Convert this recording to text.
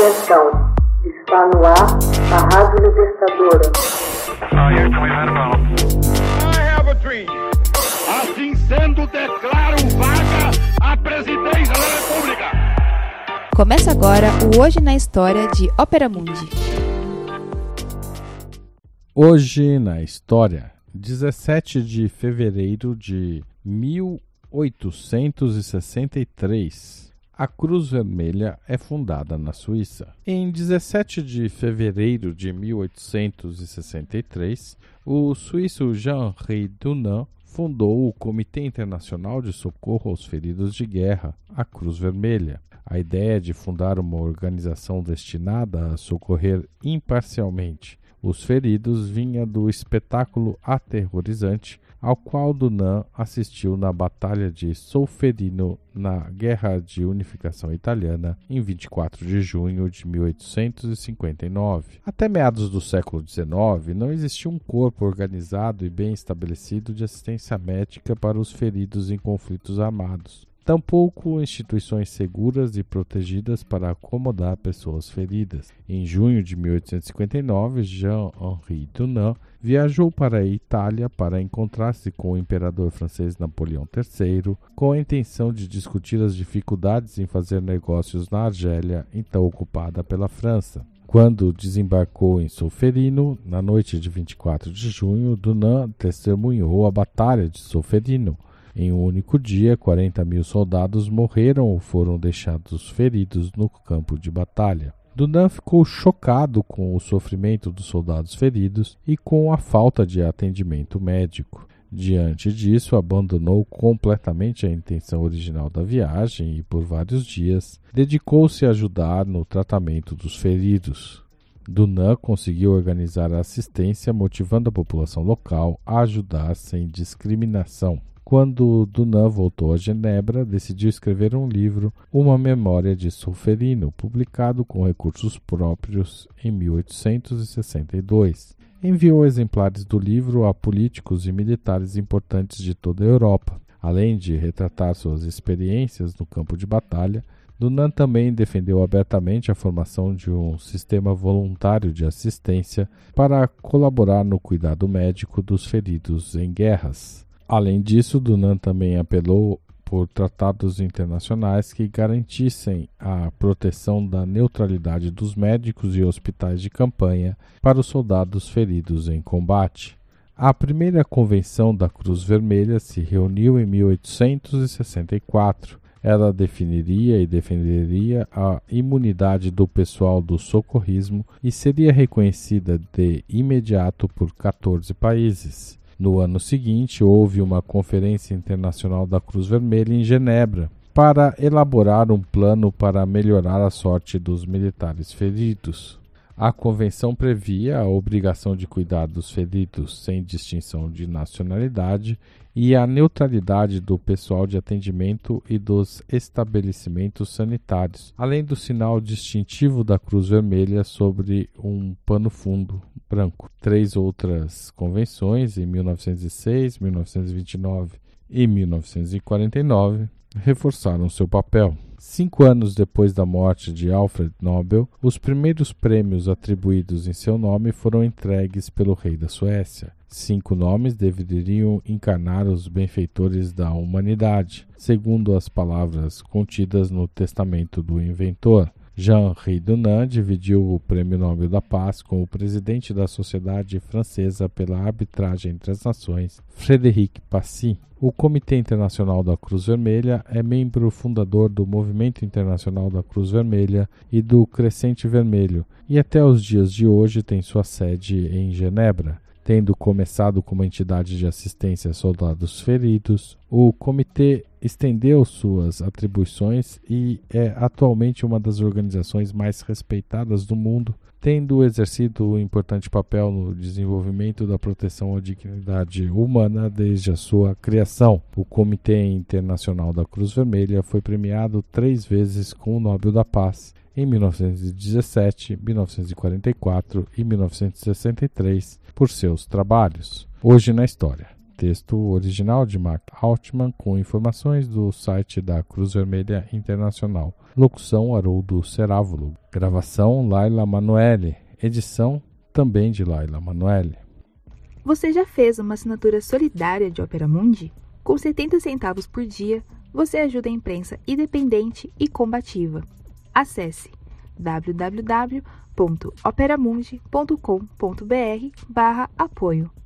Atenção, está no ar a Rádio Libertadora. Assim sendo, declaro vaga a presidência da República. Começa agora o Hoje na História de Ópera Mundi. Hoje na História, 17 de fevereiro de 1863. A Cruz Vermelha é fundada na Suíça. Em 17 de fevereiro de 1863, o suíço Jean-Henri Dunant fundou o Comitê Internacional de Socorro aos Feridos de Guerra, a Cruz Vermelha. A ideia de fundar uma organização destinada a socorrer imparcialmente os feridos vinha do espetáculo aterrorizante ao qual Dunant assistiu na Batalha de Solferino na Guerra de Unificação Italiana em 24 de junho de 1859. Até meados do século XIX, não existia um corpo organizado e bem estabelecido de assistência médica para os feridos em conflitos armados tampouco instituições seguras e protegidas para acomodar pessoas feridas. Em junho de 1859, Jean-Henri Dunant viajou para a Itália para encontrar-se com o imperador francês Napoleão III, com a intenção de discutir as dificuldades em fazer negócios na Argélia, então ocupada pela França. Quando desembarcou em Solferino, na noite de 24 de junho, Dunant testemunhou a Batalha de Solferino em um único dia, 40 mil soldados morreram ou foram deixados feridos no campo de batalha. Dunant ficou chocado com o sofrimento dos soldados feridos e com a falta de atendimento médico. Diante disso, abandonou completamente a intenção original da viagem e, por vários dias, dedicou-se a ajudar no tratamento dos feridos. Dunant conseguiu organizar a assistência, motivando a população local a ajudar sem discriminação. Quando Dunant voltou a Genebra, decidiu escrever um livro, Uma Memória de Solferino, publicado com recursos próprios em 1862. Enviou exemplares do livro a políticos e militares importantes de toda a Europa. Além de retratar suas experiências no campo de batalha, Dunant também defendeu abertamente a formação de um sistema voluntário de assistência para colaborar no cuidado médico dos feridos em guerras. Além disso, Dunan também apelou por tratados internacionais que garantissem a proteção da neutralidade dos médicos e hospitais de campanha para os soldados feridos em combate. A primeira convenção da Cruz Vermelha se reuniu em 1864. Ela definiria e defenderia a imunidade do pessoal do socorrismo e seria reconhecida de imediato por 14 países. No ano seguinte, houve uma Conferência Internacional da Cruz Vermelha em Genebra para elaborar um plano para melhorar a sorte dos militares feridos. A convenção previa a obrigação de cuidar dos feridos sem distinção de nacionalidade e a neutralidade do pessoal de atendimento e dos estabelecimentos sanitários, além do sinal distintivo da Cruz Vermelha sobre um pano fundo branco. Três outras convenções, em 1906, 1929 e 1949, reforçaram seu papel. Cinco anos depois da morte de Alfred Nobel, os primeiros prêmios atribuídos em seu nome foram entregues pelo rei da Suécia. Cinco nomes deveriam encarnar os benfeitores da humanidade, segundo as palavras contidas no testamento do inventor. Jean-Henri Dunant dividiu o Prêmio Nobel da Paz com o presidente da Sociedade Francesa pela Arbitragem entre as Nações, Frédéric Passy. O Comitê Internacional da Cruz Vermelha é membro fundador do Movimento Internacional da Cruz Vermelha e do Crescente Vermelho, e até os dias de hoje tem sua sede em Genebra. Tendo começado como entidade de assistência a soldados feridos, o comitê estendeu suas atribuições e é atualmente uma das organizações mais respeitadas do mundo, tendo exercido um importante papel no desenvolvimento da proteção à dignidade humana desde a sua criação. O Comitê Internacional da Cruz Vermelha foi premiado três vezes com o Nobel da Paz em 1917, 1944 e 1963 por seus trabalhos. Hoje na história. Texto original de Mark Altman com informações do site da Cruz Vermelha Internacional. Locução Haroldo Cerávulo. Gravação Laila Manoeli. Edição também de Laila Manoeli. Você já fez uma assinatura solidária de Opera Mundi? Com 70 centavos por dia, você ajuda a imprensa independente e combativa. Acesse www.operamundi.com.br/apoio.